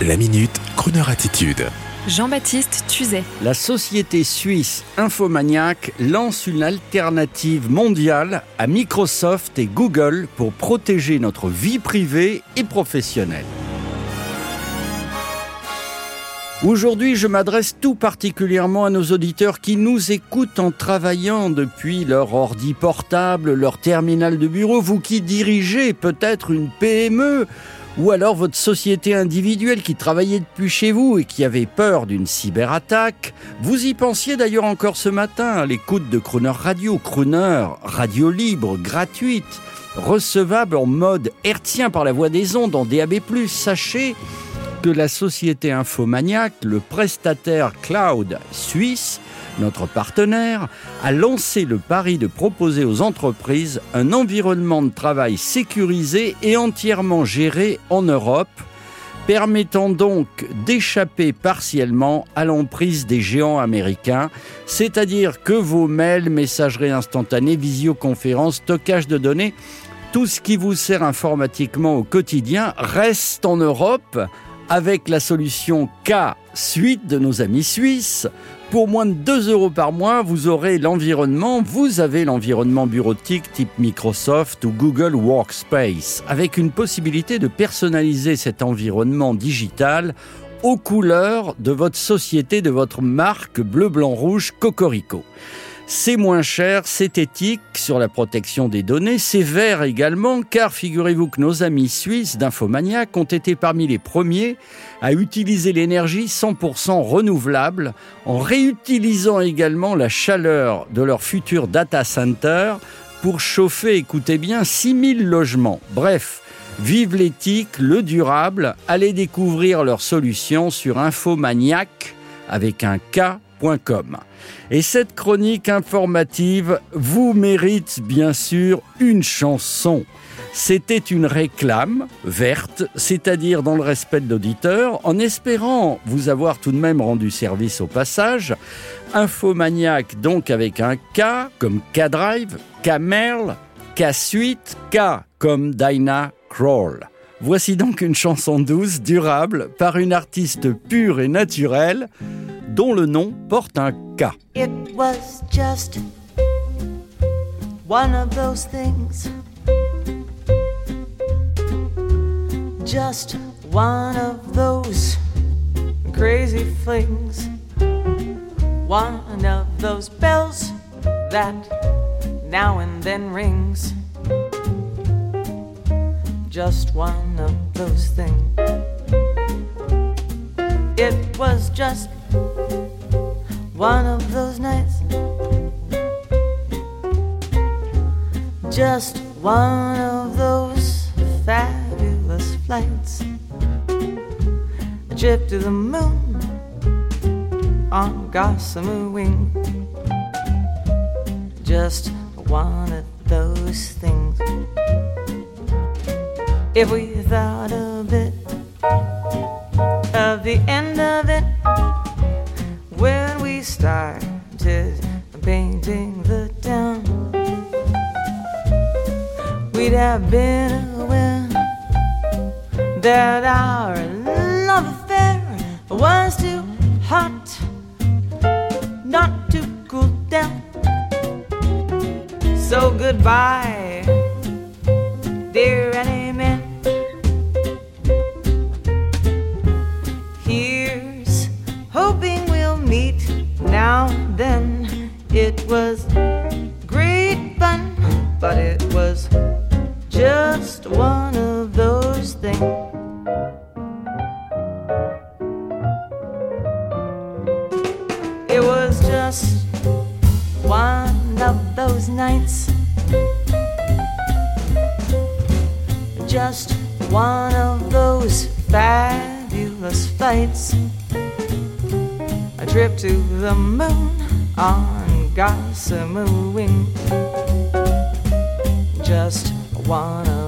La minute, Kroneur attitude. Jean-Baptiste Tuzet. La société suisse Infomaniac lance une alternative mondiale à Microsoft et Google pour protéger notre vie privée et professionnelle. Aujourd'hui, je m'adresse tout particulièrement à nos auditeurs qui nous écoutent en travaillant depuis leur ordi portable, leur terminal de bureau, vous qui dirigez peut-être une PME ou alors votre société individuelle qui travaillait depuis chez vous et qui avait peur d'une cyberattaque. Vous y pensiez d'ailleurs encore ce matin à l'écoute de Crooner Radio, Crooner, radio libre, gratuite, recevable en mode hertzien par la voix des ondes en DAB+. Sachez que la société Infomaniac, le prestataire cloud suisse, notre partenaire, a lancé le pari de proposer aux entreprises un environnement de travail sécurisé et entièrement géré en Europe, permettant donc d'échapper partiellement à l'emprise des géants américains, c'est-à-dire que vos mails, messagerie instantanée, visioconférences, stockage de données, tout ce qui vous sert informatiquement au quotidien reste en Europe avec la solution K Suite de nos amis suisses. Pour moins de 2 euros par mois, vous aurez l'environnement, vous avez l'environnement bureautique type Microsoft ou Google Workspace, avec une possibilité de personnaliser cet environnement digital aux couleurs de votre société, de votre marque bleu, blanc, rouge, Cocorico. C'est moins cher, c'est éthique sur la protection des données, c'est vert également, car figurez-vous que nos amis suisses d'Infomaniac ont été parmi les premiers à utiliser l'énergie 100% renouvelable en réutilisant également la chaleur de leur futur data center pour chauffer, écoutez bien, 6000 logements. Bref, vive l'éthique, le durable, allez découvrir leurs solutions sur Infomaniac avec un K et cette chronique informative vous mérite bien sûr une chanson. C'était une réclame verte, c'est-à-dire dans le respect de l'auditeur, en espérant vous avoir tout de même rendu service au passage. Infomaniac donc avec un K comme K-Drive, K-Merle, K-Suite, K comme Dinah Crawl. Voici donc une chanson douce, durable, par une artiste pure et naturelle dont le nom porte un K. It was just one of those things. Just one of those crazy flings. One of those bells that now and then rings. Just one of those things. It was just one of those nights. Just one of those fabulous flights. A trip to the moon on gossamer wing. Just one of those things. If we thought a bit of the end of it started painting the town, we'd have been aware that our love affair was too hot not to cool down. So goodbye, dear Annie was great fun, but it was just one of those things. It was just one of those nights, just one of those fabulous fights A trip to the moon on gossamer wing. Just one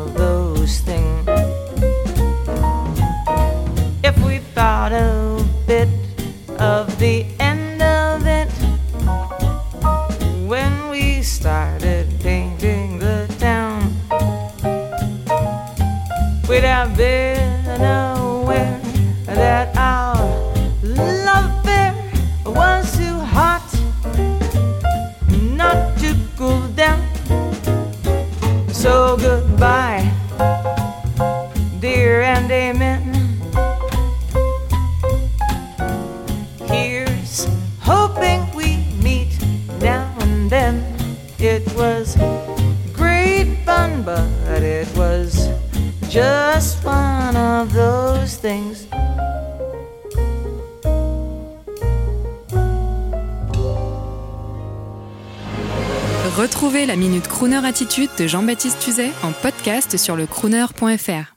It was great fun, but it was just one of those things. Retrouvez la Minute Crooner Attitude de Jean-Baptiste Tuzet en podcast sur le crooner.fr.